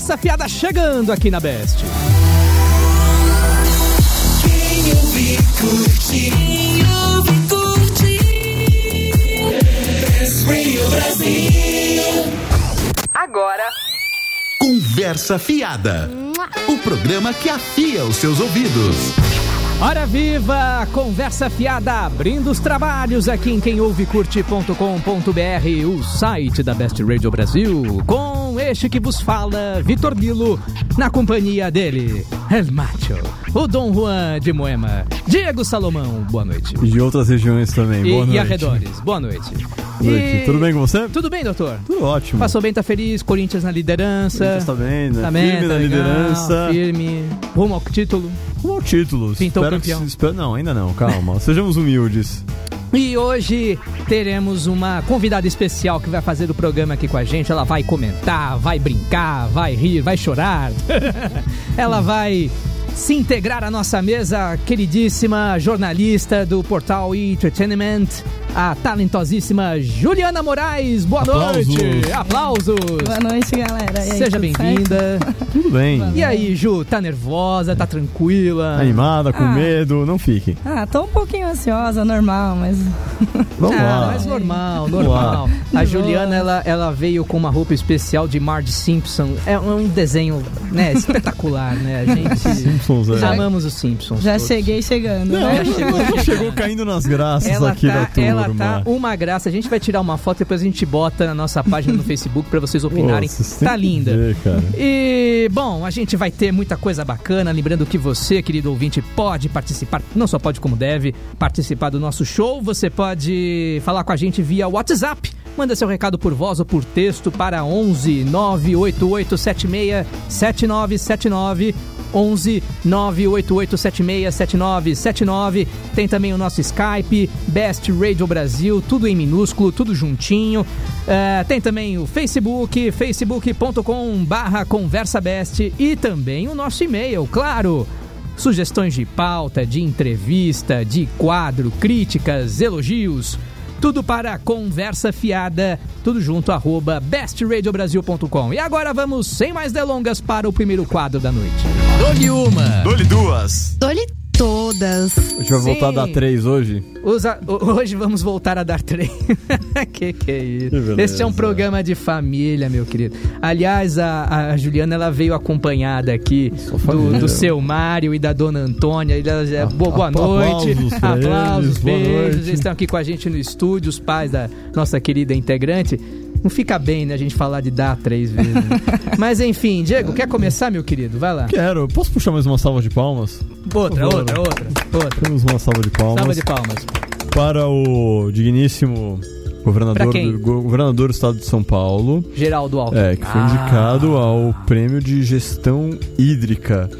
Conversa fiada chegando aqui na Best. Quem ouve, curte. Quem ouve, curte. Best Radio Brasil. Agora, Conversa Fiada. O programa que afia os seus ouvidos. Hora viva, conversa fiada, abrindo os trabalhos aqui em quemouvecurte.com.br, o site da Best Radio Brasil, com este que vos fala, Vitor Nilo, na companhia dele, El Macho, o Dom Juan de Moema, Diego Salomão, boa noite. E de outras regiões também. E, Boa noite. e arredores, boa noite. Boa noite. E- Tudo bem com você? Tudo bem, doutor? Tudo ótimo. Passou bem, tá feliz, Corinthians na liderança. Corinthians tá bem, né? Tá bem, Firme tá na legal, liderança. Firme, rumo ao título. Rumo ao título. Pintou Espero campeão. Que, espero, não, ainda não, calma. Sejamos humildes. E hoje teremos uma convidada especial que vai fazer o programa aqui com a gente. Ela vai comentar, vai brincar, vai rir, vai chorar. Ela vai se integrar à nossa mesa, queridíssima jornalista do portal Entertainment, a talentosíssima Juliana Moraes. Boa Aplausos. noite! Aplausos! Boa noite, galera. E aí, Seja bem-vinda. Tudo bem. E aí, Ju, tá nervosa, tá tranquila? Animada, com Ah. medo, não fique. Ah, tô um pouquinho ansiosa, normal, mas. Vamos ah, lá. mas normal, normal. A Juliana, ela, ela veio com uma roupa especial de Marge Simpson. É um desenho, né, espetacular, né? A gente Simpsons, é. amamos os Simpsons. Já todos. cheguei chegando, Não, né? Já chegou chegou caindo nas graças Ela aqui tá, da turma. ela tá uma graça. A gente vai tirar uma foto e depois a gente bota na nossa página no Facebook pra vocês opinarem. Pô, têm tá linda. ver, cara. E, bom, a gente vai ter muita coisa bacana. Lembrando que você, querido ouvinte, pode participar, não só pode como deve, participar do nosso show. Você pode falar com a gente via WhatsApp. Manda seu recado por voz ou por texto para 11 988 76 7979. 11 988 76 7979. Tem também o nosso Skype, Best Radio Brasil, tudo em minúsculo, tudo juntinho. É, tem também o Facebook, facebook.com barra Conversa Best e também o nosso e-mail, claro. Sugestões de pauta, de entrevista, de quadro, críticas, elogios. Tudo para conversa fiada, tudo junto, arroba bestradiobrasil.com. E agora vamos, sem mais delongas, para o primeiro quadro da noite. Dou-lhe uma. Dole duas. Dou-lhe todas. A gente vai voltar a dar três hoje? Usa- ho- hoje vamos voltar a dar três. que que é isso? Que. Este é um programa de família, meu querido. Aliás, a, a Juliana ela veio acompanhada aqui do, do seu Mário e da dona Antônia. E ela já- boa, boa noite. aplausos Aplausos, beijos. noite. Eles estão aqui com a gente no estúdio, os pais da nossa querida integrante. Não fica bem, né, a gente falar de dar três vezes. né? Mas enfim, Diego, quer começar, meu querido? Vai lá. Quero. Posso puxar mais uma salva de palmas? Outra, favor. Outra, outra, outra. Temos uma salva de palmas. Salva de palmas. Para o digníssimo governador do, go- governador do estado de São Paulo. Geraldo Alckmin. É, que foi Ah. indicado ao prêmio de gestão hídrica.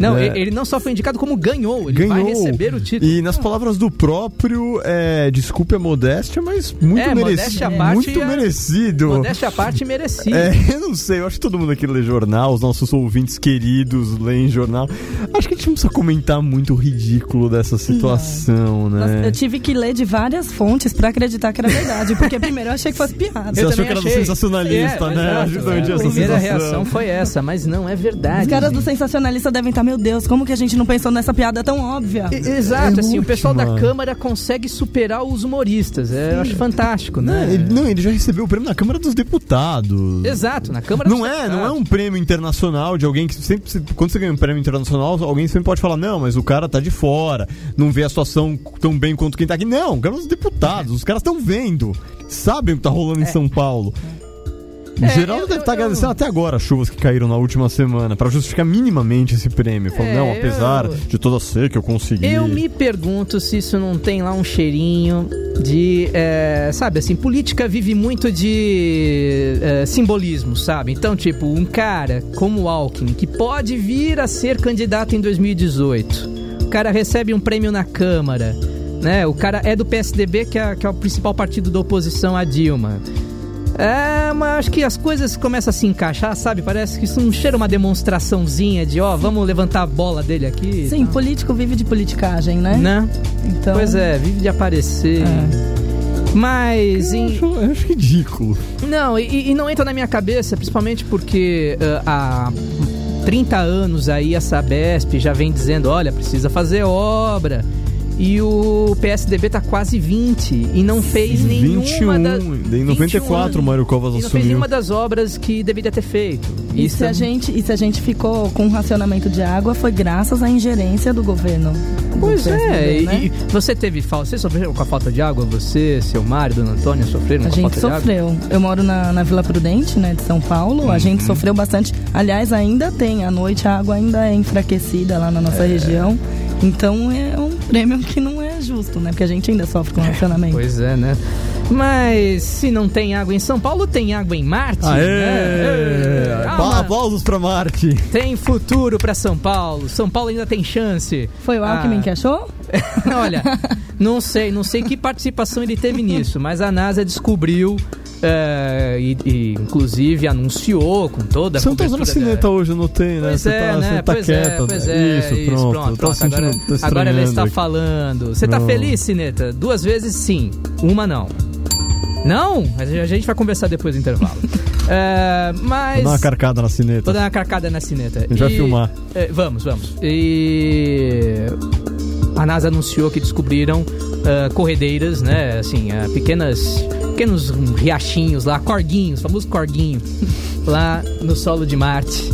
Não, né? ele não só foi indicado, como ganhou. Ele vai Ganhou. receber o título. E nas palavras do próprio, é, desculpe a modéstia, mas muito É, merecido. modéstia à parte, Muito é- merecido. Modéstia à parte, merecido. É, eu não sei, eu acho que todo mundo aqui lê jornal, os nossos ouvintes queridos leem jornal. Acho que a gente não precisa comentar muito o ridículo dessa situação, né? eu tive que ler de várias fontes pra acreditar que era verdade. Porque primeiro eu achei que fosse piada. Você Eu achou que era do sensacionalista, É, né? exato. Justamente a primeira sensação. reação foi essa, mas não é verdade. Os caras do sensacionalista devem estar, meu Deus, como que a gente não pensou nessa piada tão óbvia? E- Exato, É assim, o pessoal da. Câmara consegue superar os humoristas. É, eu acho fantástico, Não, né? ele, não, ele já recebeu o prêmio na Câmara dos Deputados. Exato, na Câmara Não dos é, não é Deputados. um prêmio internacional de alguém que sempre. Quando você ganha um prêmio internacional, alguém sempre pode falar, não, mas o cara tá de fora, não vê a situação tão bem quanto quem tá aqui. Não, Câmara dos Deputados, os caras estão vendo, sabem o que tá rolando em São Paulo. O É, Geraldo eu- deve estar eu- agradecendo até agora as chuvas que caíram na última semana, pra justificar minimamente esse prêmio. Falando, É, não, apesar eu- de toda a seca que eu consegui. Eu me pergunto se isso não tem lá um cheirinho de. é, sabe, assim, política vive muito de é, simbolismo, sabe? Então, tipo, um cara como o Alckmin, que pode vir a ser candidato em 2018, o cara recebe um prêmio na Câmara, né? O cara é do PSDB, que é, que é o principal partido da oposição a Dilma. É, mas acho que as coisas começam a se encaixar, sabe? Parece que isso não cheira uma demonstraçãozinha de, ó, vamos levantar a bola dele aqui. Sim, político vive de politicagem, né? Né? Então, Pois é, vive de aparecer. É. Mas Eu em, acho, eu acho ridículo. Não, e, e não entra na minha cabeça, principalmente porque ah, há 30 anos aí a Sabesp já vem dizendo, olha, precisa fazer obra. E o PSDB tá quase 20 e não fez nenhuma 21, da... em 94 o Mário Covas e não fez assumiu. nenhuma das obras que deveria ter feito. E, Isso se a é- gente, e se a gente ficou com racionamento de água, foi graças à ingerência do governo. do Pois é, PSDB, e, né? e você teve falta. Você sofreu com a falta de água? Você, seu Mário, Dona Antônia sofreram A com a gente falta de água? sofreu. Eu moro na, na Vila Prudente, né, de São Paulo. A Uhum. gente sofreu bastante. Aliás, ainda tem. À noite a água ainda é enfraquecida lá na nossa região. Então é um prêmio que não é justo, né? Porque a gente ainda sofre com racionamento. Pois é, né? Mas se não tem água em São Paulo, tem água em Marte. Aê! né? Uma- Aplausos pra Marte. Tem futuro pra São Paulo. São Paulo ainda tem chance. Foi o Alckmin Ah. que achou? Olha, não sei, não sei que participação ele teve nisso, mas a NASA descobriu é, e, e, inclusive anunciou com toda a Você não tá usando a cineta hoje, eu notei, né? Pois você é, tá, né? Você tá pois quieta. é, pois é. Isso, pronto. pronto, Tô pronto. Agora, tô agora ela está aqui. falando. Você tá Pronto. feliz, Cineta? Duas vezes sim, uma não. Não? Mas a gente vai conversar depois do intervalo. É, mas. Vou dar uma carcada na cineta. Vou dar uma carcada na cineta. gente vai filmar. é, vamos, vamos. E a NASA anunciou que descobriram ah, corredeiras, né? Assim, ah, pequenas, pequenos riachinhos lá, corguinhos, famoso corguinho, lá no solo de Marte.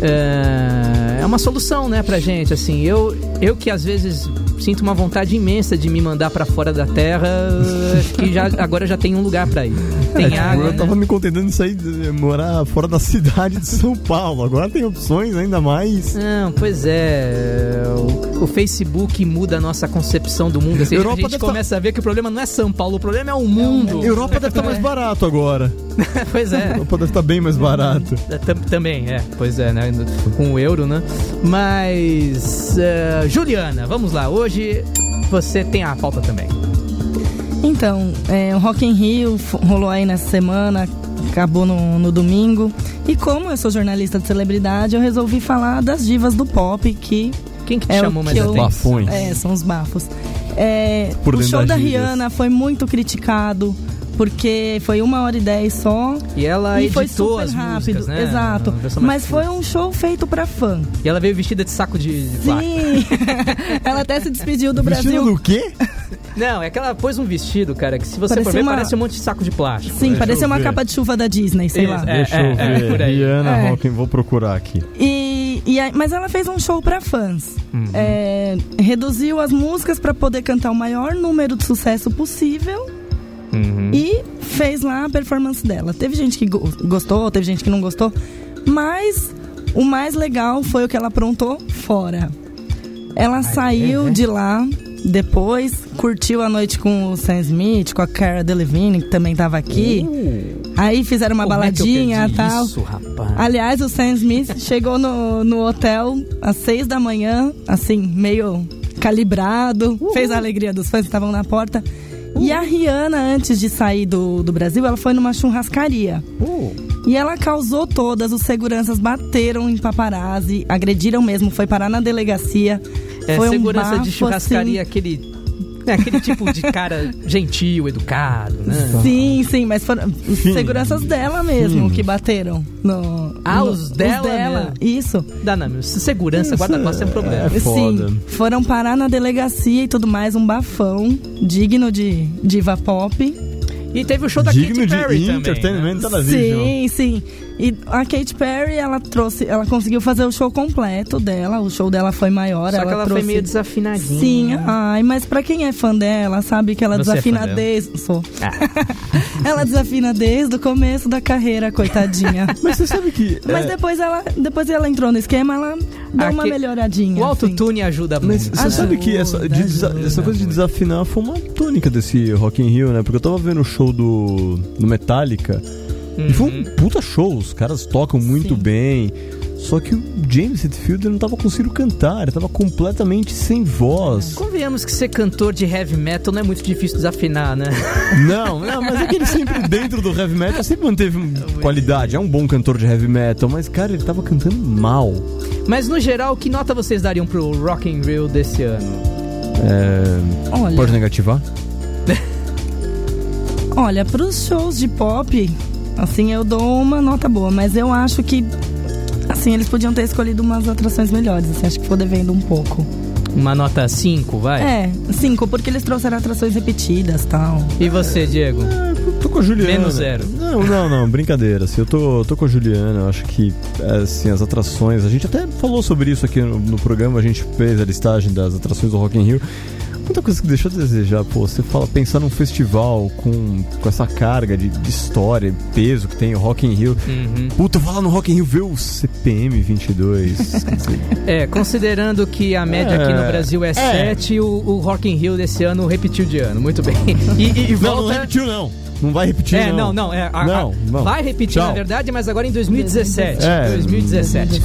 Ah, é uma solução, né, pra gente. Assim, eu, eu que às vezes sinto uma vontade imensa de me mandar pra fora da Terra, acho que já, agora já tem um lugar pra ir. Tem É, água. eu tava né? me contentando de sair, de morar fora da cidade de São Paulo. Agora tem opções ainda mais. Não, pois é. O, o Facebook muda a nossa concepção do mundo. Assim, Europa a gente deve começa a ver que o problema não é São Paulo, o problema é o mundo. Europa deve estar mais barato agora. pois é. Europa deve estar bem mais barato. É, tam- Também, é. Pois é, né? Com o euro, né? Mas. eh, Juliana, vamos lá. Hoje você tem a pauta também. Então, é, o Rock in Rio rolou aí nessa semana, acabou no, no domingo. E como eu sou jornalista de celebridade, eu resolvi falar das divas do pop, que Quem que te é chamou o mais que eu... atenção? Bafões. É, são os bafos. É, o show da. Rihanna foi muito criticado, porque foi uma hora e dez só. E ela e foi editou super as rápido, músicas, né? exato. Mas foi um show feito pra fã. E ela veio vestida de saco de. Sim! Ela até se despediu do Vestido Brasil. do quê? Não, é que ela pôs um vestido, cara, que se você for Parecia ver, uma- parece um monte de saco de plástico. Sim, né? parecia eu uma ver. capa de chuva da Disney, sei Isso, lá. é. Deixa eu ver. por aí. Rihanna É. Rockin, vou procurar aqui. E, e aí- mas ela fez um show pra fãs. Uhum. É, reduziu as músicas pra poder cantar o maior número de sucesso possível Uhum. e fez lá a performance dela. Teve gente que go- gostou, teve gente que não gostou, mas o mais legal foi o que ela aprontou fora. Ela saiu é? de lá depois, curtiu a noite com o Sam Smith, com a Cara Delevingne, que também tava aqui. Aí fizeram uma Uh. É baladinha e perdi tal. Isso, rapaz. Aliás, o Sam Smith chegou no, no hotel às seis da manhã, assim, meio calibrado, fez a alegria dos fãs que estavam na porta. E a Rihanna, antes de sair do, do Brasil, ela foi numa churrascaria. Uh. E ela causou todas, os seguranças bateram em paparazzi, agrediram mesmo, foi parar na delegacia. É, foi um segurança bafo, de churrascaria, assim. aquele. É, aquele tipo de cara gentil, educado, né? Sim, sim, mas foram os Sim. seguranças dela mesmo Sim. que bateram. No, Ah, no- os dela Isso. Dá não, segurança, guarda-costas é um problema. É foda. Sim, foram parar na delegacia e tudo mais, um bafão digno de diva pop. E teve o show da Digno Katy de Perry também. Entertainment né? Sim, sim. E a Katy Perry, ela trouxe, ela conseguiu fazer o show completo dela, o show dela foi maior, Só ela que ela trouxe foi meio desafinadinha. Sim, ai, mas pra quem é fã dela, sabe que ela Você é desafina dela? desde. Sou. Ah. ela desafina desde o começo da carreira, coitadinha. Mas você sabe que. Mas é, depois ela, depois ela entrou no esquema, ela deu uma Aqui- melhoradinha. O assim. autotune ajuda Mas muito. você né? sabe que essa, de desa- ajuda, essa coisa de desafinar foi uma tônica desse Rock in Rio, né? Porque eu tava vendo o show do, do Metallica e foi um puta show, os caras tocam muito Sim. bem. Só que o James Hetfield não tava conseguindo cantar, ele tava completamente sem voz. Convenhamos que ser cantor de heavy metal não é muito difícil desafinar, né? Não, não, mas é que ele sempre, dentro do heavy metal, sempre manteve um- qualidade. É um bom cantor de heavy metal, mas, cara, ele tava cantando mal. Mas no geral, que nota vocês dariam pro Rock in Rio desse ano? É, Olha, Pode negativar? Olha, pros shows de pop, assim, eu dou uma nota boa, mas eu acho que, assim, eles podiam ter escolhido umas atrações melhores. Assim, acho que ficou devendo um pouco. Uma nota 5, vai? É, cinco, porque eles trouxeram atrações repetidas tal. E você, Diego? Tô com a Juliana. Menos zero. Não, não, não, brincadeira. Assim, eu tô, tô com a Juliana, eu acho que assim, as atrações. A gente até falou sobre isso aqui no, no programa, a gente fez a listagem das atrações do Rock in Rio. Muita coisa que deixou a desejar, pô. Você fala, pensar num festival com, com essa carga de, de história, peso que tem o Rock in Rio. Uhum. Puta, vai lá no Rock in Rio ver o CPM 22. quer dizer, É, considerando que a média aqui no É. Brasil é É. 7, o, o Rock in Rio desse ano repetiu de ano. Muito bem. E, e- e não, volta... não repetiu, não. Não vai repetir, É, não. não, não. É, a- a- Não, não. Vai repetir, Tchau. na verdade, mas agora em 2017. É, 2017.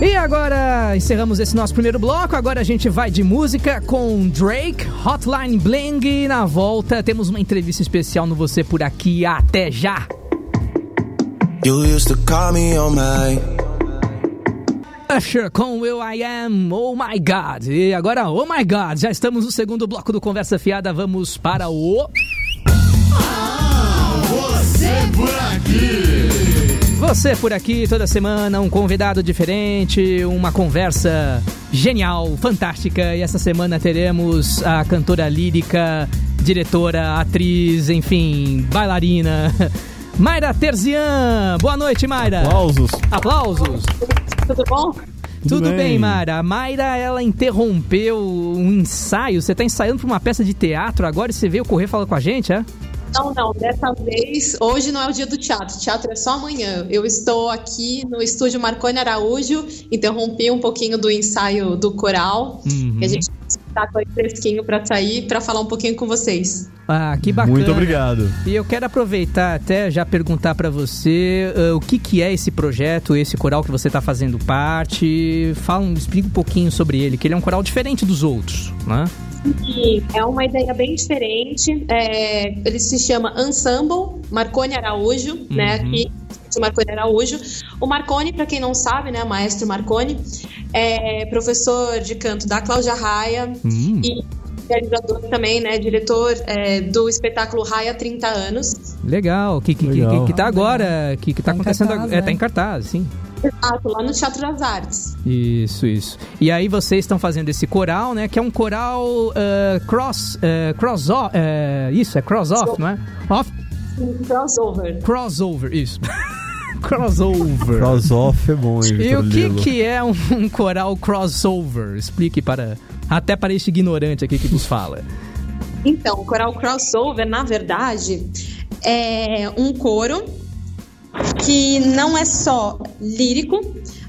E agora encerramos esse nosso primeiro bloco. Agora a gente vai de música com Drake, Hotline Bling. E na volta temos uma entrevista especial no Você Por Aqui. Até já! You used to call me on my. Usher com Will I Am, Oh My God. E agora, Oh My God, já estamos no segundo bloco do Conversa Fiada. Vamos para o. Você por aqui toda semana, um convidado diferente, uma conversa genial, fantástica. E essa semana teremos a cantora lírica, diretora, atriz, enfim, bailarina, Mayra Terzian. Boa noite, Mayra. Aplausos. Aplausos. Tudo bom? Tudo, Tudo bem. bem. Mayra. A Mayra, ela interrompeu um ensaio. Você tá ensaiando pra uma peça de teatro agora e você veio correr falar com a gente, é? Não, não, dessa vez, hoje não é o dia do teatro, teatro é só amanhã. Eu estou aqui no estúdio Marconi Araújo, interrompi um pouquinho do ensaio do coral, Uhum. e a gente está com aí fresquinho para sair, para falar um pouquinho com vocês. Ah, que bacana. Muito obrigado. E eu quero aproveitar até já perguntar pra você ah, o que, que é esse projeto, esse coral que você tá fazendo parte. Fala, um- explica um pouquinho sobre ele, que ele é um coral diferente dos outros, né? E é uma ideia bem diferente, é, ele se chama Ensemble Marconi Araújo, né, aqui do Marconi Araújo. O Marconi, para quem não sabe, né, maestro Marconi, é professor de canto da Cláudia Raia, Hum. e realizador também, né, diretor é, do espetáculo Raia há 30 anos. Legal, que, que, que, Legal. que, que tá agora, que, que tá Tá acontecendo cartaz, agora. É, né? tá em cartaz, sim. Exato, lá no Teatro das Artes. Isso, isso. E aí vocês estão fazendo esse coral, né? Que é um coral ah, cross, ah, cross off, eh, isso, é cross off, não é? Off, crossover. crossover, isso. crossover. Cross-off é bom, hein, E o que, Lilo? que é um, um coral crossover? Explique para até para este ignorante aqui que nos fala. Então, o coral crossover, na verdade, é um coro que não é só lírico,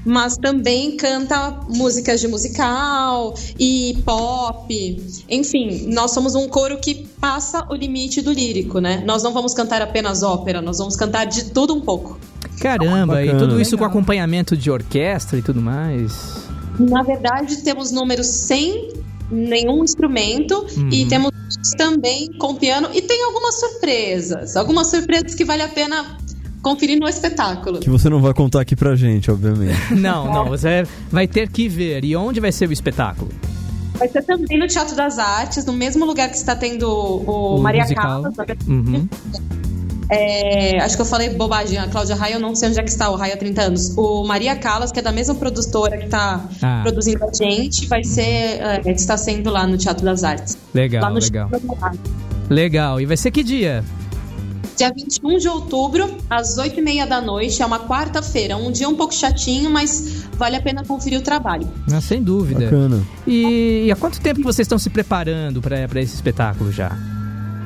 mas também canta músicas de musical e pop. Enfim, nós somos um coro que passa o limite do lírico, né? Nós não vamos cantar apenas ópera, nós vamos cantar de tudo um pouco. Caramba, e tudo isso com Legal. acompanhamento de orquestra e tudo mais. Na verdade, temos números sem nenhum instrumento e temos também com piano e tem algumas surpresas, algumas surpresas que vale a pena conferir no espetáculo. Que você não vai contar aqui pra gente, obviamente. Não, não, você vai ter que ver. E onde vai ser o espetáculo? Vai ser também no Teatro das Artes, no mesmo lugar que está tendo o, O Maria musical. Verdade. Uhum. É, acho que eu falei bobagem, a Cláudia Raia, eu não sei onde é que está o Raia há 30 anos. O Maria Callas, que é da mesma produtora que está Ah. produzindo a gente, vai ser, é, está sendo lá no Teatro das Artes. Legal, legal. Legal. E vai ser que dia? Dia 21 de outubro, às 8h30 da noite, é uma quarta-feira. Um dia um pouco chatinho, mas vale a pena conferir o trabalho. Ah, sem dúvida. Bacana. E, e há quanto tempo vocês estão se preparando para esse espetáculo já?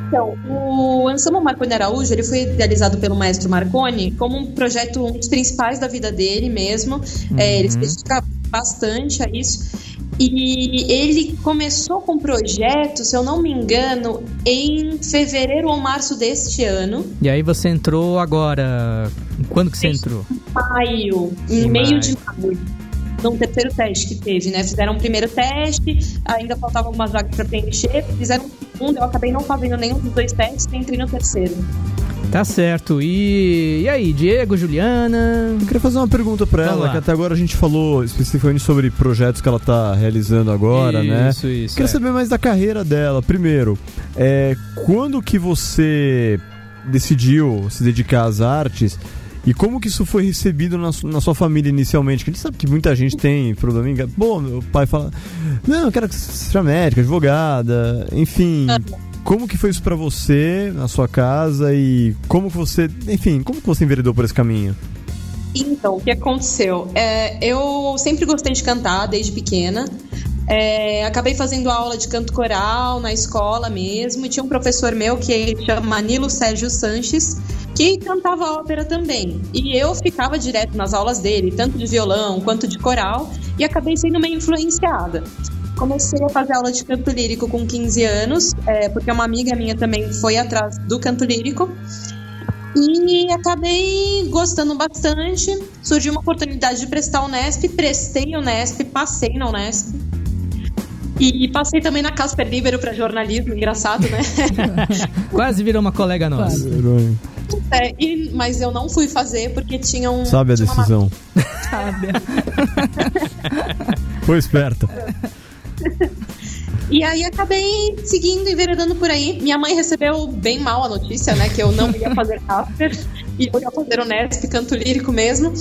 Então, o Anselmo Marconi Araújo, ele foi idealizado pelo maestro Marconi como um projeto, um dos principais da vida dele mesmo. É, ele se dedica bastante a isso. E ele começou com o projeto, se eu não me engano, em fevereiro ou março deste ano. E aí você entrou agora. Quando que você entrou? maio, em Em meio maio. de maio. Num terceiro teste que teve, né? Fizeram um primeiro teste, ainda faltavam algumas vagas para preencher, fizeram um segundo, eu acabei não fazendo nenhum dos dois testes e entrei no terceiro. Tá certo. E, e aí, Diego, Juliana? Eu queria fazer uma pergunta pra Vamos ela, lá. que até agora a gente falou especificamente sobre projetos que ela tá realizando agora, né? Isso, isso, Queria é. saber mais da carreira dela. Primeiro, é, quando que você decidiu se dedicar às artes e como que isso foi recebido na, su- na sua família inicialmente? Que a gente sabe que muita gente tem problema em... Bom, meu pai fala, não, eu quero que você seja médica, advogada, enfim... Como que foi isso pra você, na sua casa e como que você, enfim, como que você enveredou por esse caminho? Então, o que aconteceu? É, eu sempre gostei de cantar desde pequena. É, acabei fazendo aula de canto coral na escola mesmo. E tinha um professor meu que chama Nilo Sérgio Sanches, que cantava ópera também. E eu ficava direto nas aulas dele, tanto de violão quanto de coral, e acabei sendo meio influenciada. Comecei a fazer aula de canto lírico com 15 anos, é, porque uma amiga minha também foi atrás do canto lírico. E acabei gostando bastante. Surgiu uma oportunidade de prestar o Unesp, prestei o Unesp, passei na Unesp. E passei também na Casper Libero para jornalismo, engraçado, né? Quase virou uma colega nossa. É, e- mas eu não fui fazer porque tinha um. Sabe a decisão. Sabe? Foi esperta. E aí acabei seguindo e enveredando por aí. Minha mãe recebeu bem mal a notícia, né? Que eu não ia fazer Casper e eu ia fazer Unesp, canto lírico mesmo.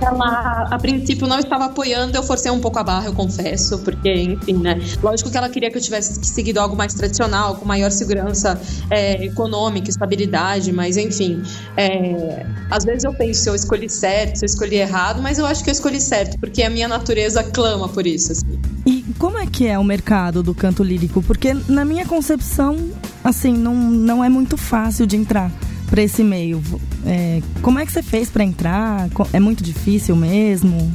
Ela, a princípio, não estava apoiando, eu forcei um pouco a barra, eu confesso, porque, enfim, né? Lógico que ela queria que eu tivesse seguido algo mais tradicional, com maior segurança é, econômica, estabilidade, mas, enfim. é, às vezes eu penso se eu escolhi certo, se eu escolhi errado, mas eu acho que eu escolhi certo, porque a minha natureza clama por isso, assim. E como é que é o mercado do canto lírico? Porque na minha concepção, assim, não, não é muito fácil de entrar para esse meio. É, como é que você fez para entrar? É muito difícil mesmo?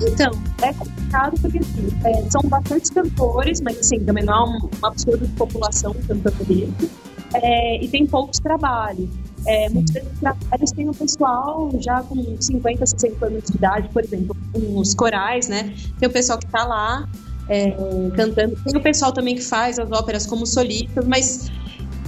Então, é complicado porque assim, é, são bastantes cantores, mas assim, também não há um, um absurdo de população cantando lírico. É, e tem poucos trabalhos. É, muitos desses trabalhos tem o pessoal já com 50, 60 anos de idade, por exemplo, os corais, né? Tem o pessoal que está lá é, cantando. Tem o pessoal também que faz as óperas como solistas, mas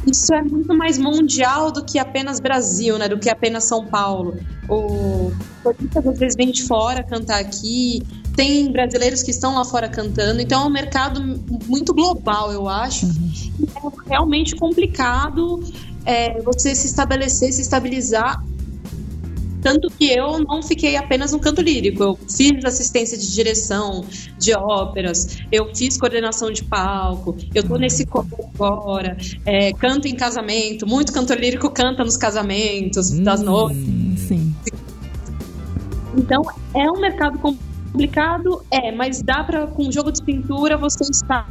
isso é muito mais mundial do que apenas Brasil, né? Do que apenas São Paulo. O solistas às vezes vêm de fora cantar aqui. Tem brasileiros que estão lá fora cantando. Então é um mercado muito global, eu acho. E é realmente complicado é, você se estabelecer, se estabilizar. Tanto que eu não fiquei apenas no canto lírico. Eu fiz assistência de direção de óperas, eu fiz coordenação de palco, eu tô nesse coro agora, é, canto em casamento. Muito cantor lírico canta nos casamentos das noivas. Sim. Então, é um mercado complicado, é, mas dá para com jogo de pintura você estar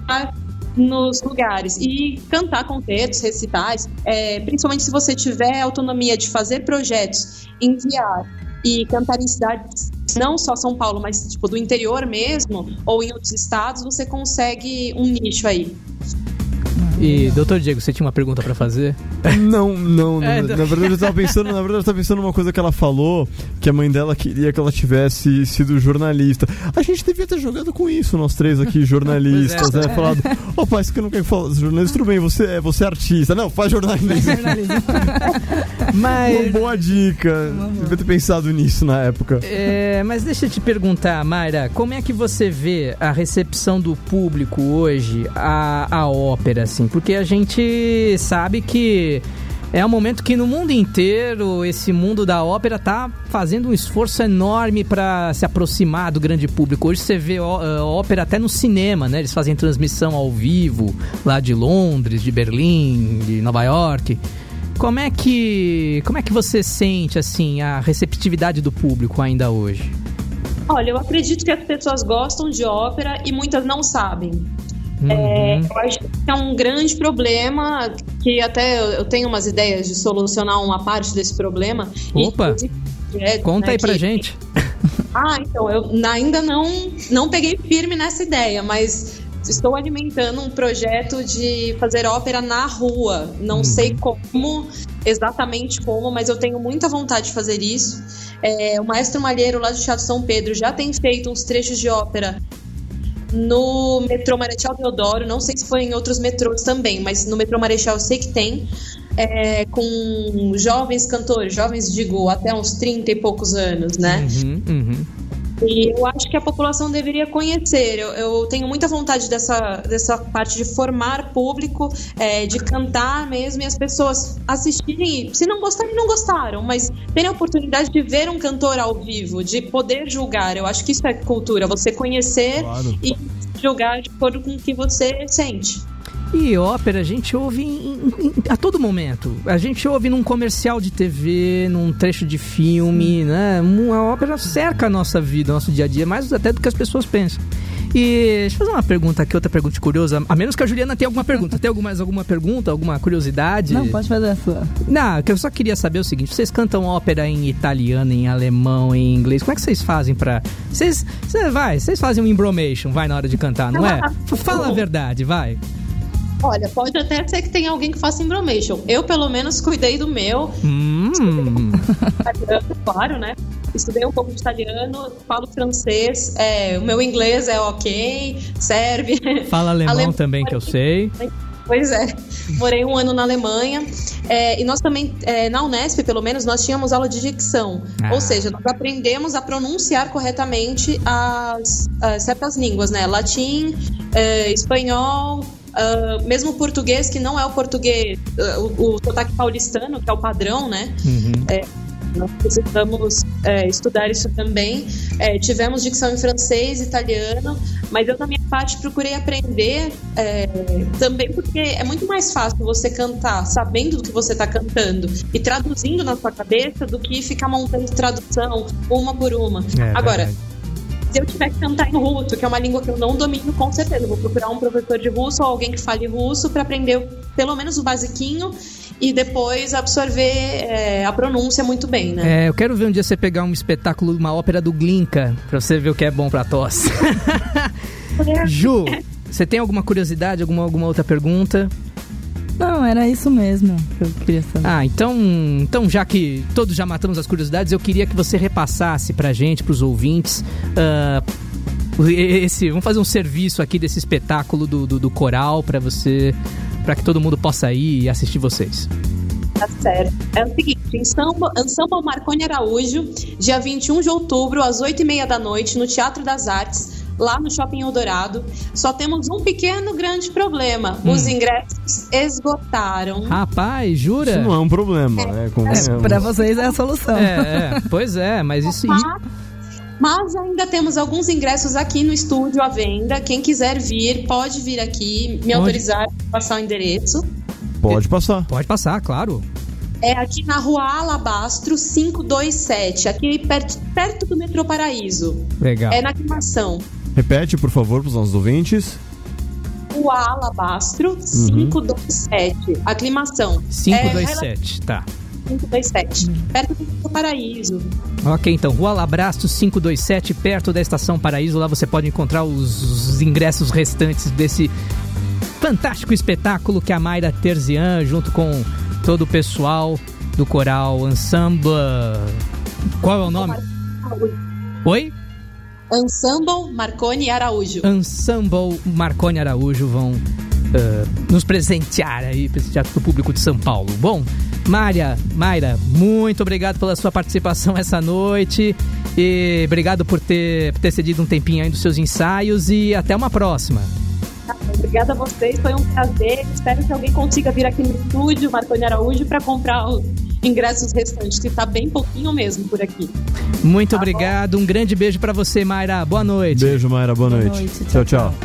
nos lugares e cantar concertos, recitais, é, principalmente se você tiver autonomia de fazer projetos, enviar e cantar em cidades não só São Paulo, mas tipo do interior mesmo ou em outros estados, você consegue um nicho aí. E, doutor Diego, você tinha uma pergunta pra fazer? Não, não, É, na, não. na verdade eu tava pensando, na verdade eu tava pensando numa coisa que ela falou, que a mãe dela queria que ela tivesse sido jornalista. A gente devia ter jogado com isso, nós três aqui, jornalistas, é. né? Falado, ô pai, você que não quer falar jornalista, tudo bem, você é, você é artista. Não, faz jornalismo. Uma Mas, boa dica. Devia ter pensado nisso na época. é, mas deixa eu te perguntar, Mayra, como é que você vê a recepção do público hoje à, à ópera, assim? Porque a gente sabe que é um momento que no mundo inteiro esse mundo da ópera tá fazendo um esforço enorme para se aproximar do grande público. Hoje você vê eh, ópera até no cinema, né? Eles fazem transmissão ao vivo lá de Londres, de Berlim, de Nova York. Como é que como é que você sente assim a receptividade do público ainda hoje? Olha, eu acredito que as pessoas gostam de ópera e muitas não sabem. É, eu acho que é um grande problema que até eu- tenho umas ideias de solucionar uma parte desse problema. E, Opa! inclusive, é, Conta né, aí pra que- gente. Ah, então, eu ainda não, não peguei firme nessa ideia, mas estou alimentando um projeto de fazer ópera na rua. Não sei como, exatamente como, mas eu tenho muita vontade de fazer isso. É, o Maestro Malheiro, lá do Teatro São Pedro, já tem feito uns trechos de ópera no metrô Marechal Deodoro. Não sei se foi em outros metrôs também, mas no metrô Marechal eu sei que tem. é, com jovens cantores, jovens, digo, até uns 30 e poucos anos, né? Uhum, uhum. E eu acho que a população deveria conhecer. Eu, eu tenho muita vontade dessa, dessa parte de formar público, é, de cantar mesmo, e as pessoas assistirem. Se não gostarem, não gostaram, mas terem a oportunidade de ver um cantor ao vivo, de poder julgar. Eu acho que isso é cultura, você conhecer Claro. e julgar de acordo com o que você sente. E ópera a gente ouve em- em- a todo momento. A gente ouve num comercial de TV, num trecho de filme, né? A ópera cerca a nossa vida, nosso dia a dia, mais até do que as pessoas pensam. E deixa eu fazer uma pergunta aqui, outra pergunta curiosa. A menos que a Juliana tenha alguma pergunta. Tem alguma, mais alguma pergunta, alguma curiosidade? Não, pode fazer a sua. Não, que eu só queria saber o seguinte: vocês cantam ópera em italiano, em alemão, em inglês? Como é que vocês fazem pra. Vocês. Você vai, vocês fazem um embromation, vai na hora de cantar, não é? Fala a verdade, vai. Olha, pode até ser que tenha alguém que faça embromation. Eu, pelo menos, cuidei do meu. Hum. italiano, claro, né? Estudei um pouco de italiano, falo francês, é, o meu inglês é ok, serve. Fala alemão Alem- também, que eu sei. Pois é, morei um ano na Alemanha é, e nós também, é, na Unesp, pelo menos, nós tínhamos aula de dicção. Ah. Ou seja, nós aprendemos a pronunciar corretamente as, as certas línguas, né? Latim, é, espanhol, ah, mesmo português, que não é o português, ah, o, o sotaque paulistano, que é o padrão, né? Uhum. É, nós precisamos é, estudar isso também. É, tivemos dicção em francês, italiano, mas eu, da minha parte, procurei aprender é, também porque é muito mais fácil você cantar sabendo do que você está cantando e traduzindo na sua cabeça do que ficar montando tradução uma por uma. É, Agora, verdade. Se eu tiver que cantar em russo, que é uma língua que eu não domino, com certeza, eu vou procurar um professor de russo ou alguém que fale russo para aprender pelo menos o basiquinho e depois absorver é, a pronúncia muito bem, né? É, eu quero ver um dia você pegar um espetáculo, uma ópera do Glinka, pra você ver o que é bom pra tosse. Ju, você tem alguma curiosidade, alguma, alguma outra pergunta? Não, era isso mesmo que eu queria saber. Ah, então, então já que todos já matamos as curiosidades, eu queria que você repassasse pra gente, pros ouvintes, ah, esse, vamos fazer um serviço aqui desse espetáculo do, do, do coral pra você, para que todo mundo possa ir e assistir vocês. Tá certo. É o seguinte, Ensemble, Ensemble Marconi Araújo, dia 21 de outubro, às 8h30 da noite, no Teatro das Artes, lá no Shopping Eldorado. Só temos um pequeno grande problema. Os ingressos esgotaram. Rapaz, jura? Isso não é um problema, né? Convenhamos. Pra vocês é a solução. É, é, pois é, mas isso. Mas, mas ainda temos alguns ingressos aqui no estúdio à venda. Quem quiser vir, pode vir aqui, me autorizar a passar o endereço. Pode passar. Pode passar, claro. É aqui na rua Alabastro 527, aqui perto, perto do metrô Paraíso. Legal. É na aclimação. Repete, por favor, para os nossos ouvintes. Rua Alabastro 527, aclimação. 527, tá. É, 527, perto do Paraíso. Ok, então, Rua Labrasto 527, perto da Estação Paraíso. Lá você pode encontrar os, os ingressos restantes desse fantástico espetáculo que a Mayra Terzian, junto com todo o pessoal do coral Ensemble. Qual é o nome? Oi? Ensemble Marconi Araújo. Ensemble Marconi Araújo vão eh, nos presentear aí, presentear para o público de São Paulo. Bom, Mária, Mayra, muito obrigado pela sua participação essa noite e obrigado por ter, por ter cedido um tempinho aí dos seus ensaios e até uma próxima. Obrigada a vocês, foi um prazer. Espero que alguém consiga vir aqui no estúdio Marconi Araújo para comprar os ingressos restantes, que tá bem pouquinho mesmo por aqui. Muito obrigado, um grande beijo para você, Mayra. Boa noite. Beijo, Mayra. Boa, Boa noite. noite, Tchau, tchau, tchau.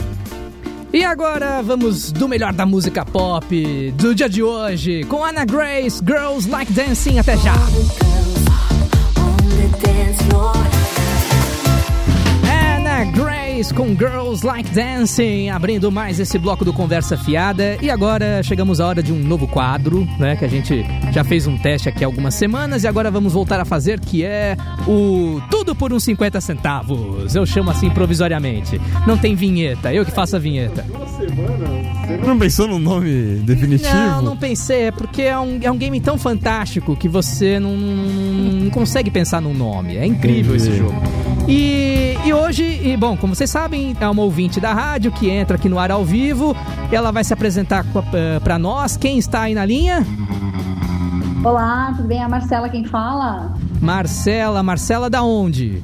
E agora vamos do melhor da música pop do dia de hoje com Anna Grace, Girls Like Dancing. Até já. Anna Grace com Girls Like Dancing, abrindo mais esse bloco do Conversa Fiada. E agora chegamos à hora de um novo quadro, né? Que a gente já fez um teste aqui há algumas semanas e agora vamos voltar a fazer, que é o Tudo por uns 50 centavos. Eu chamo assim provisoriamente. Não tem vinheta, eu que faço a vinheta. Não pensou no nome definitivo? Não, não pensei, é porque é um, é um game tão fantástico que você não, não, consegue pensar num nome. É incrível esse Entendi. jogo. E, e hoje, e, bom, como vocês sabem, é uma ouvinte da rádio que entra aqui no ar ao vivo. Ela vai se apresentar eh, pra nós. Quem está aí na linha? Olá, tudo bem? É a Marcela quem fala? Marcela, Marcela da onde?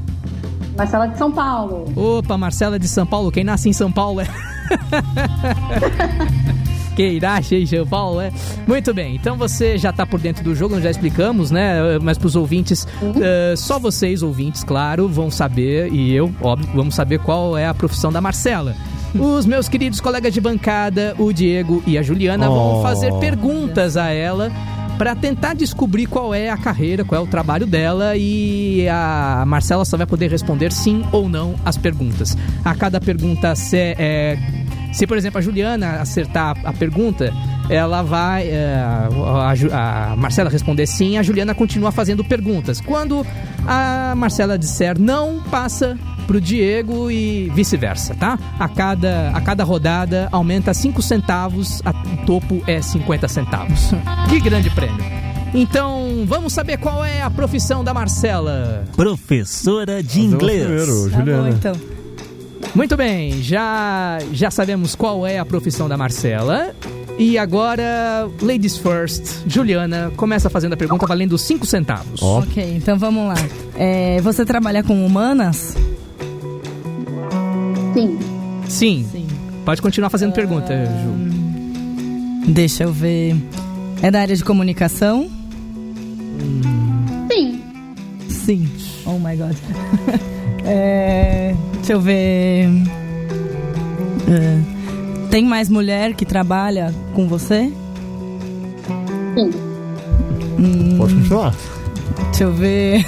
Marcela de São Paulo. Opa, Marcela de São Paulo. Quem nasce em São Paulo é. Quem nasce em São Paulo é. Muito bem, então você já tá por dentro do jogo, nós já explicamos, né? Mas pros ouvintes, eh, só vocês, ouvintes, claro, vão saber, e eu, óbvio, vamos saber qual é a profissão da Marcela. Os meus queridos colegas de bancada, o Diego e a Juliana, vão Oh. fazer perguntas a ela para tentar descobrir qual é a carreira, qual é o trabalho dela e a Marcela só vai poder responder sim ou não as perguntas. A cada pergunta, é, se por exemplo a Juliana acertar a pergunta, ela vai. é, a, a Marcela responder sim, a Juliana continua fazendo perguntas. Quando a Marcela disser não, passa pro Diego e vice-versa, tá? A cada, a cada rodada aumenta 5 centavos, a, o topo é 50 centavos. que grande prêmio. Então, vamos saber qual é a profissão da Marcela. Professora de inglês. Primeiro, Tá bom, Juliana. então. Muito bem, já, já sabemos qual é a profissão da Marcela. E agora, ladies first, Juliana começa fazendo a pergunta valendo 5 centavos. Ó. Ok, então vamos lá. É, você trabalha com humanas? Sim. Sim, Sim. pode continuar fazendo pergunta, Ju. Deixa eu ver. É da área de comunicação? Sim. Sim. Oh my god. É, deixa eu ver. É, tem mais mulher que trabalha com você? Sim. Pode continuar. Deixa eu ver.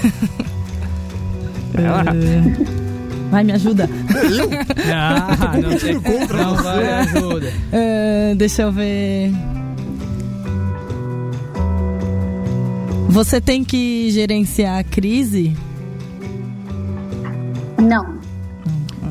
É, Vai, me ajuda. Ah, não, sei. não vai, ajuda. É, deixa eu ver. Você tem que gerenciar a crise? Não.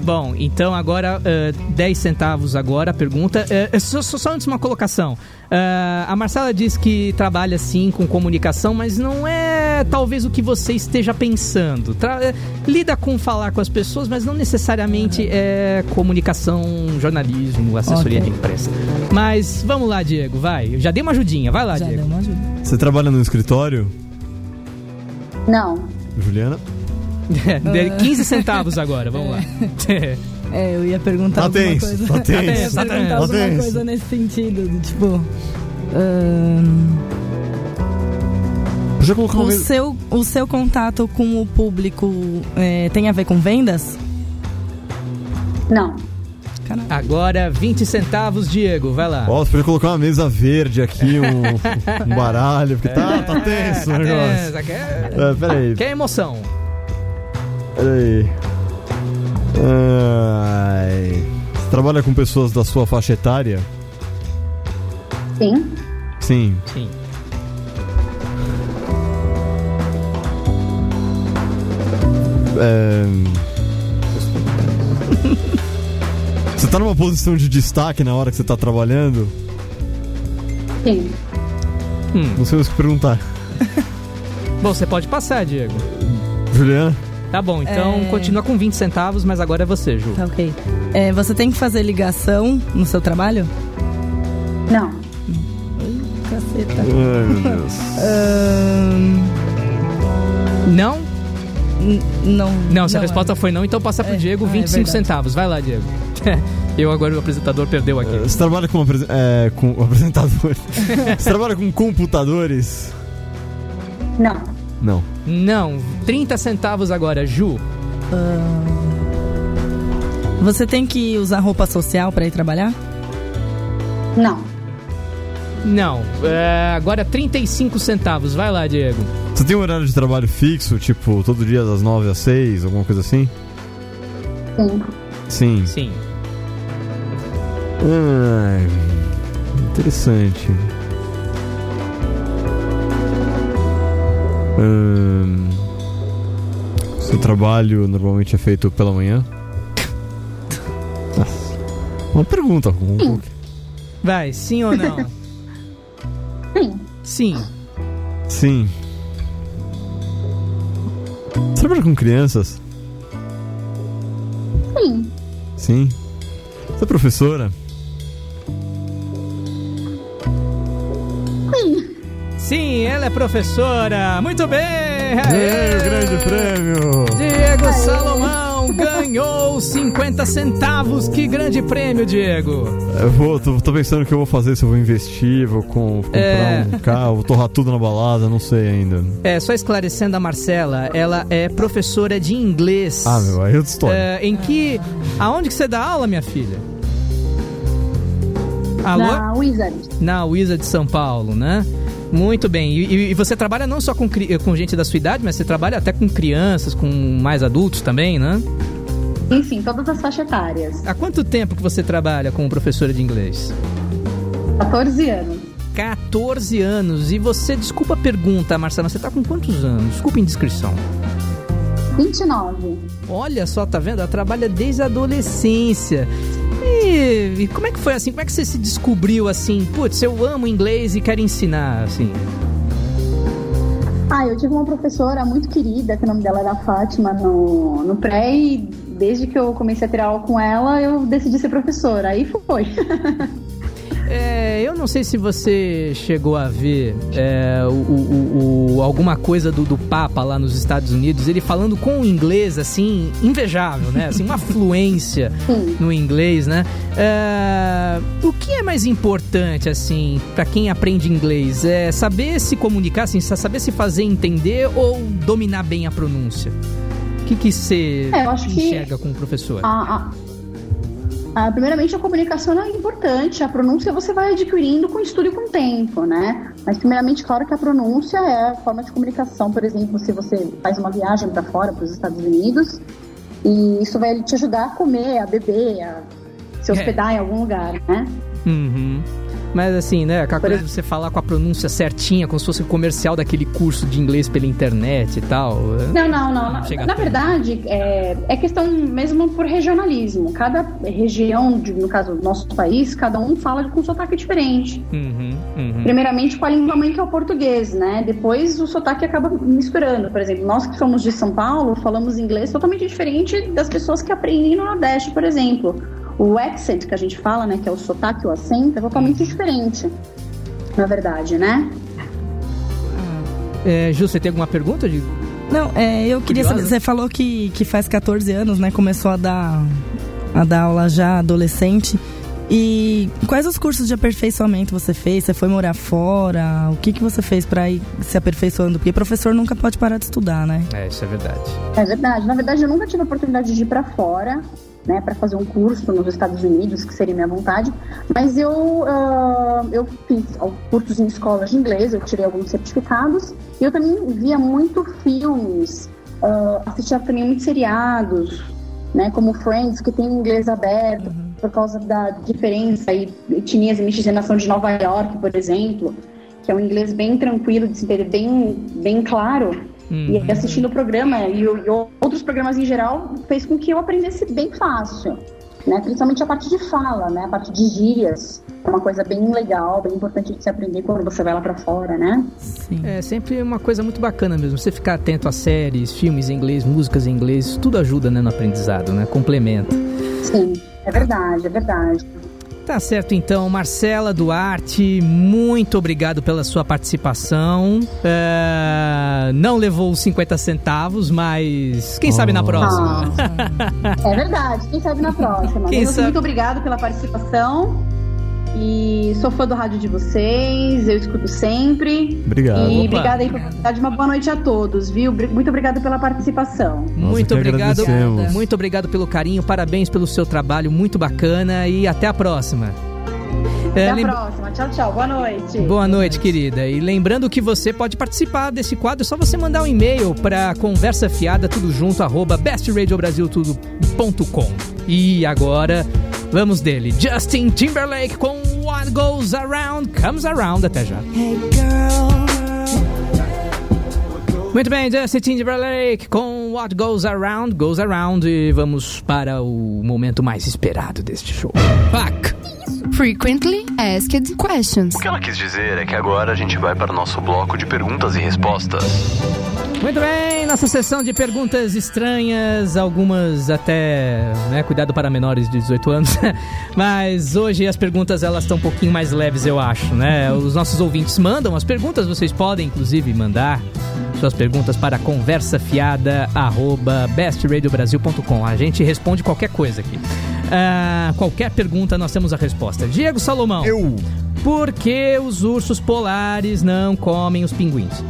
Bom, então agora, eh, 10 centavos agora a pergunta. Eh, só, só- antes uma colocação. Ah, a Marcela diz que trabalha sim com comunicação, mas não é talvez o que você esteja pensando. Tra- lida com falar com as pessoas, mas não necessariamente é comunicação, jornalismo, assessoria Ok. de imprensa. Mas vamos lá, Diego, vai. Eu já dei uma ajudinha, vai lá, Já Diego. deu uma ajuda. Você trabalha no escritório, Não. Juliana? Dê 15 centavos agora, vamos lá. É, eu ia perguntar Tá alguma tenso, coisa. tá tenso, Eu ia tá perguntar tenso. Tá alguma tenso. coisa nesse sentido, do tipo. colocou o, uma seu, o seu contato com o público é, tem a ver com vendas? Não. Caralho. Agora 20 centavos, Diego, vai lá. Ó, você podia colocar uma mesa verde aqui, um, um baralho, porque tá, tá tenso o Tá negócio. tenso, quer, É, peraí, quer emoção. Peraí. Ai. Você trabalha com pessoas da sua faixa etária? Sim. Sim. Sim. É... Você tá numa posição de destaque na hora que você tá trabalhando? Sim. Hum. Não sei o que perguntar. Bom, você pode passar, Diego. Juliana? Tá bom, então É. continua com 20 centavos, mas agora é você, Ju. Tá ok. É, você tem que fazer ligação no seu trabalho? Não. Caceta. Ai, meu Deus. Não? n- não. Não, se a é. resposta foi não, então passa pro É, Diego ah, é 25 verdade. centavos. Vai lá, Diego. Eu agora o apresentador perdeu aqui. Você trabalha com, apresen- é, com apresentadores? Você trabalha com computadores? Não. Não. Não, 30 centavos agora, Ju. Você tem que usar roupa social pra ir trabalhar? Não. Não, é, agora 35 centavos. Vai lá, Diego. Você tem um horário de trabalho fixo, tipo, todo dia das 9 às 6, alguma coisa assim? Sim. Sim. Sim. Ai, interessante. Ahn, seu trabalho normalmente é feito pela manhã? Uma pergunta. Vai, sim ou não? Sim. Sim. Sim. Você trabalha com crianças? Sim. Sim. Você é professora? Sim, ela é professora. Muito bem! Ê, grande prêmio! Diego Salomão ganhou 50 centavos. Que grande prêmio, Diego! Eu vou, tô, tô pensando o que eu vou fazer, se eu vou investir, vou com- comprar É. um carro, vou torrar tudo na balada, não sei ainda. É, só esclarecendo a Marcela, ela é professora de inglês. Ah, meu, aí é outra história. É, em que. Aonde que você dá aula, minha filha? Alô? Na Wizard. Na Wisa de São Paulo, né? Muito bem. E, e- você trabalha não só com, cri- com gente da sua idade, mas você trabalha até com crianças, com mais adultos também, né? Enfim, todas as faixas etárias. Há quanto tempo que você trabalha como professora de inglês? 14 anos. 14 anos. E você, desculpa a pergunta, Marcela, você tá com quantos anos? Desculpa a indiscrição. 29. Olha só, tá vendo? Ela trabalha desde a adolescência. E, e como é que foi assim? Como é que você se descobriu assim? Putz, eu amo inglês e quero ensinar, assim. Ah, eu tive uma professora muito querida, que o nome dela era Fátima, no, no pré, e desde que eu comecei a ter aula com ela, eu decidi ser professora. Aí foi. É, eu não sei se você chegou a ver é, o, o- o- alguma coisa do, do Papa lá nos Estados Unidos, ele falando com o inglês, assim, invejável, né? Assim, uma fluência no inglês, né? É, o que é mais importante, assim, pra quem aprende inglês? É saber se comunicar, assim, saber se fazer entender ou dominar bem a pronúncia? O que, que você É, que- enxerga com o professor? A, a- a- primeiramente, a comunicação é importante. A pronúncia você vai adquirindo com estudo e com tempo, né? Mas, primeiramente, claro que a pronúncia é a forma de comunicação. Por exemplo, se você faz uma viagem para fora, para os Estados Unidos, e isso vai te ajudar a comer, a beber, a se hospedar em algum lugar, né? Uhum. Mas assim, né? Aquela coisa de você falar com a pronúncia certinha, como se fosse o comercial daquele curso de inglês pela internet e tal. Não, não, não. Na, Chega na perto. verdade, é, é questão mesmo por regionalismo. Cada região, de- no caso do nosso país, cada um fala com sotaque diferente. Uhum, uhum. Primeiramente com a língua mãe que é o português, né? Depois o sotaque acaba misturando. Por exemplo, nós que somos de São Paulo falamos inglês totalmente diferente das pessoas que aprendem no Nordeste, por exemplo. O accent que a gente fala, né, que é o sotaque, o acento, é totalmente diferente. Na verdade, né? É, Ju, você tem alguma pergunta? De... Não, é, eu queria Curiosa? saber, você falou que, que faz 14 anos, né? Começou a dar, a dar aula já adolescente. E quais os cursos de aperfeiçoamento você fez? Você foi morar fora? O que, que você fez pra ir se aperfeiçoando? Porque professor nunca pode parar de estudar, né? É, isso é verdade. É verdade. Na verdade, eu nunca tive a oportunidade de ir para fora, né, para fazer um curso nos Estados Unidos, que seria minha vontade. Mas eu, ah, eu fiz cursos em escolas de inglês, eu tirei alguns certificados. E eu também via muito filmes, ah, assistia também muitos seriados, né, como Friends, que tem inglês aberto, por causa da diferença e etnias e miscigenação de Nova York, por exemplo, que é um inglês bem tranquilo de se entender, bem, bem claro. Uhum. E assistindo o programa e, e outros programas em geral fez com que eu aprendesse bem fácil. Né? Principalmente a parte de fala, né? A parte de gírias. É uma coisa bem legal, bem importante de se aprender quando você vai lá pra fora, né? Sim. É sempre uma coisa muito bacana mesmo. Você ficar atento a séries, filmes em inglês, músicas em inglês, tudo ajuda né, no aprendizado, né? Complementa. Sim, é verdade, é verdade. Tá certo então, Marcela Duarte, muito obrigado pela sua participação. É, Não levou os 50 centavos, mas quem sabe na Oh. próxima. É verdade, quem sabe na próxima. Sabe- Muito obrigado pela participação. E sou fã do rádio de vocês, eu escuto sempre. Obrigado. E Opa. obrigada aí por dar uma boa noite a todos, viu? Muito obrigada pela participação. Muito que obrigado. Muito obrigado pelo carinho, parabéns pelo seu trabalho, muito bacana e até a próxima. É, Até a próxima. Tchau, tchau. Boa noite. Boa noite, querida. E lembrando que você pode participar desse quadro, é só você mandar um e-mail para conversa fiada tudo junto arroba bestradiobrasiltudo.com. E agora vamos dele, Justin Timberlake com What Goes Around Comes Around. Até já. Muito bem, Justin Timberlake com What Goes Around Goes Around e vamos para o momento mais esperado deste show. Fuck! Frequently Asked Questions. O que ela quis dizer é que agora a gente vai para o nosso bloco de perguntas e respostas. Muito bem, nossa sessão de perguntas estranhas, algumas até, né, cuidado para menores de 18 anos. Mas hoje as perguntas elas estão um pouquinho mais leves, eu acho, né? Os nossos ouvintes mandam as perguntas, vocês podem inclusive mandar suas perguntas para conversafiada@bestradiobrasil.com. A gente responde qualquer coisa aqui. Ah, qualquer pergunta nós temos a resposta. Diego Salomão. Eu. Por que os ursos polares não comem os pinguins?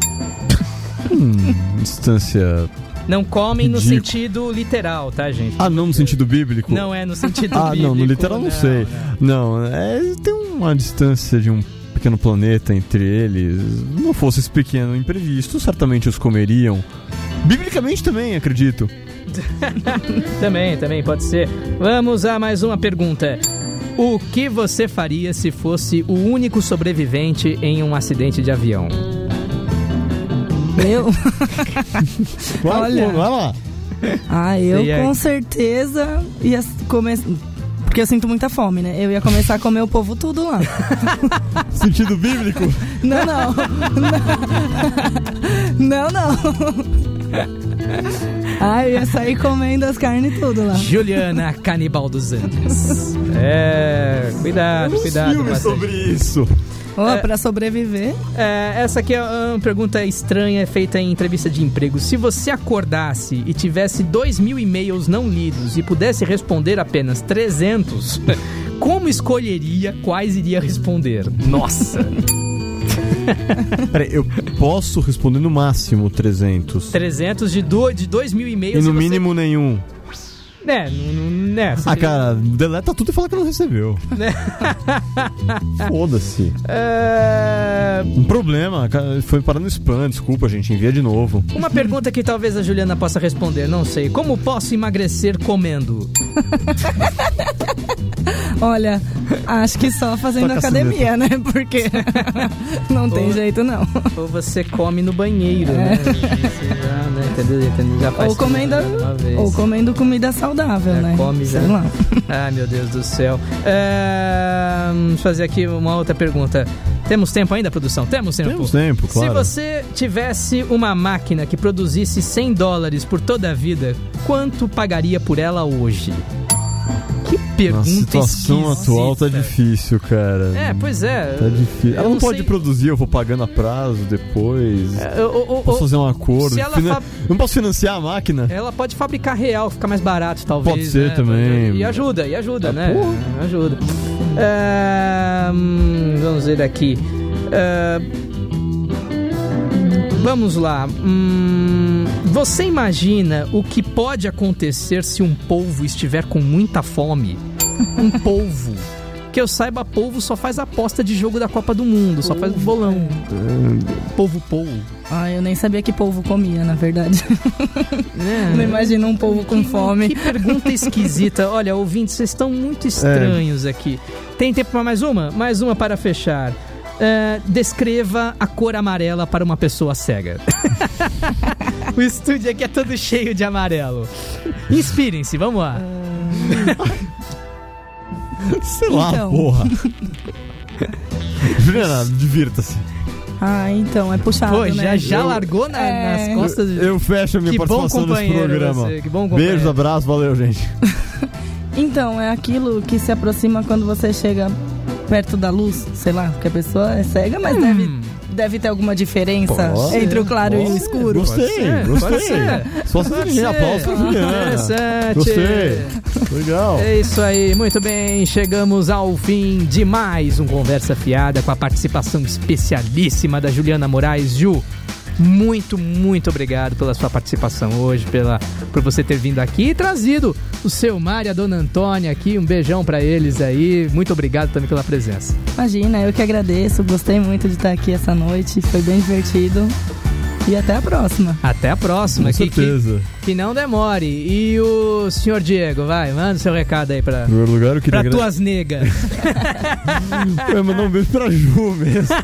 Hum, distância. Não comem no sentido literal, tá, gente? Ah, não no sentido bíblico? Não é no sentido Ah, bíblico. não, no literal não, sei. Não, é, tem uma distância de um pequeno planeta entre eles. Não fosse esse pequeno imprevisto, certamente os comeriam. Biblicamente também, acredito. Também, também, pode ser. Vamos a mais uma pergunta. O que você faria se fosse o único sobrevivente em um acidente de avião? Eu? Vai, Olha. pô, vai lá. Ah, eu ia- com certeza ia começar. Porque eu sinto muita fome, né? Eu ia começar a comer o povo tudo lá. Sentido bíblico? Não, não. Não, não. Ah, eu ia sair comendo as carnes tudo lá. Juliana Canibal dos Andes. É, cuidado, cuidado. filmes bastante. sobre isso. Ó, É. pra sobreviver. É, essa aqui é uma pergunta estranha feita em entrevista de emprego. Se você acordasse e tivesse dois mil e-mails não lidos e pudesse responder apenas 300, como escolheria quais iria responder? Nossa! Peraí, eu posso responder no máximo 300. 300 de, do, de dois mil E e-mails. no você- mínimo nenhum. É, não, né, você Ah, cara, deleta tudo e fala que não recebeu. Foda-se. É, Um problema, cara, foi parar no spam, desculpa, gente, envia de novo. Uma pergunta que talvez a Juliana possa responder, não sei. Como posso emagrecer comendo? Olha, acho que só fazendo Toca academia, né? Porque não tem Ou- jeito, não. Ou você come no banheiro, né? Já, né? Entendeu? Entendeu? Já faz Ou comendo, uma vez. ou comendo comida saudável, Já né? come, já. Sei lá. Ai, meu Deus do céu. É, Vamos fazer aqui uma outra pergunta. Temos tempo ainda, produção? Temos tempo? Temos tempo, claro. Se você tivesse uma máquina que produzisse 100 dólares por toda a vida, quanto pagaria por ela hoje? Pergunta Na situação atual tá difícil, cara. É, pois é. Tá difícil. Eu Ela não, pode sei- produzir, eu vou pagando a prazo depois. É, ou- ou- Posso ou- fazer um acordo. se ela Finan- fa- Eu não posso financiar a máquina? Ela pode fabricar real, ficar mais barato, talvez. Pode ser né? também. E ajuda, e ajuda, Ah, né? porra. Ajuda. É, hum, vamos ver daqui. É, vamos lá. Hum, você imagina o que pode acontecer se um polvo estiver com muita fome? Um polvo. Que eu saiba, polvo só faz aposta de jogo da Copa do Mundo, só faz bolão. Polvo polvo. Ah, eu nem sabia que polvo comia, na verdade. É. Não imagino um polvo com Que- fome. Que pergunta esquisita. Olha, ouvintes, vocês estão muito estranhos aqui. Tem tempo para mais uma? Mais uma para fechar. É, descreva a cor amarela para uma pessoa cega. o estúdio aqui é todo cheio de amarelo. Inspirem-se, vamos lá. Sei lá, Então. porra. Juliana, divirta-se. Ah, então, é puxado, Pô, né? já, já Eu- largou na- É. nas costas. de- Eu fecho a minha Que bom participação nesse programa. você, que bom. Beijos, abraço, valeu, gente. Então, é aquilo que se aproxima quando você chega perto da luz, sei lá, porque a pessoa é cega, mas Hum. deve, deve ter alguma diferença Pode entre o claro e o Pode. escuro. Gostei, gostei. pode. Só se Pode aplausos pra Juliana. Interessante. Gostei. Legal. É isso aí, muito bem. Chegamos ao fim de mais um Conversa Fiada com a participação especialíssima da Juliana Moraes. Ju, muito, muito obrigado pela sua participação hoje, pela, por você ter vindo aqui e trazido o seu Mário e a dona Antônia aqui. Um beijão pra eles aí. Muito obrigado também pela presença. Imagina, eu que agradeço, gostei muito de estar aqui essa noite, foi bem divertido. E até a próxima. Até a próxima. Com que, que, certeza. que não demore. E o senhor Diego, vai, manda o seu recado aí pra, Em primeiro lugar, eu queria pra tuas negas. Eu ia mandar um beijo pra Ju mesmo.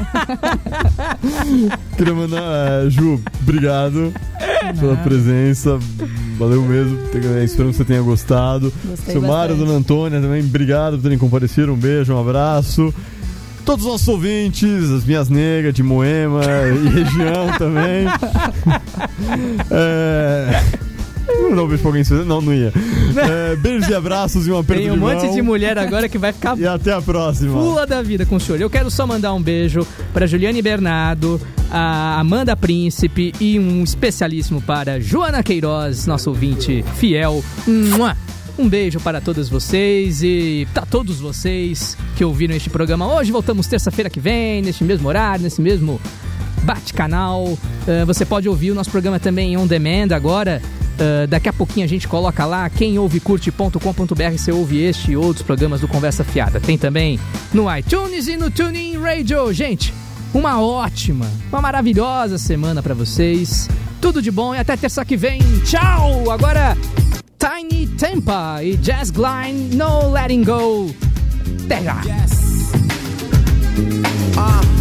Queria mandar. eh, Ju, obrigado pela presença. Valeu mesmo. Te- Espero que você tenha gostado. Gostei Seu Mário. Dona Antônia também, obrigado por terem comparecido. Um beijo, um abraço. Todos os nossos ouvintes, as minhas negras de Moema e região também. é... Não um beijo pra alguém? Não, não ia. É, beijos e abraços e um aperto Tem um de monte de mulher agora que vai ficar E até a próxima. pula da vida com o senhor. Eu quero só mandar um beijo para Juliane Bernardo, a Amanda Príncipe e um especialíssimo para Joana Queiroz, nosso ouvinte fiel. Mua! Um beijo para todos vocês e para todos vocês que ouviram este programa hoje. Voltamos terça-feira que vem, neste mesmo horário, nesse mesmo bate-canal. Ah, você pode ouvir o nosso programa também em on demand agora. Ah, daqui a pouquinho a gente coloca lá quemouvecurte.com.br você ouve este e outros programas do Conversa Fiada. Tem também no iTunes e no TuneIn Radio. Gente, uma ótima, uma maravilhosa semana pra vocês. Tudo de bom e até terça que vem. Tchau! Agora Tiny Tempa e Jazz Glide No Letting Go. Até já! Uh,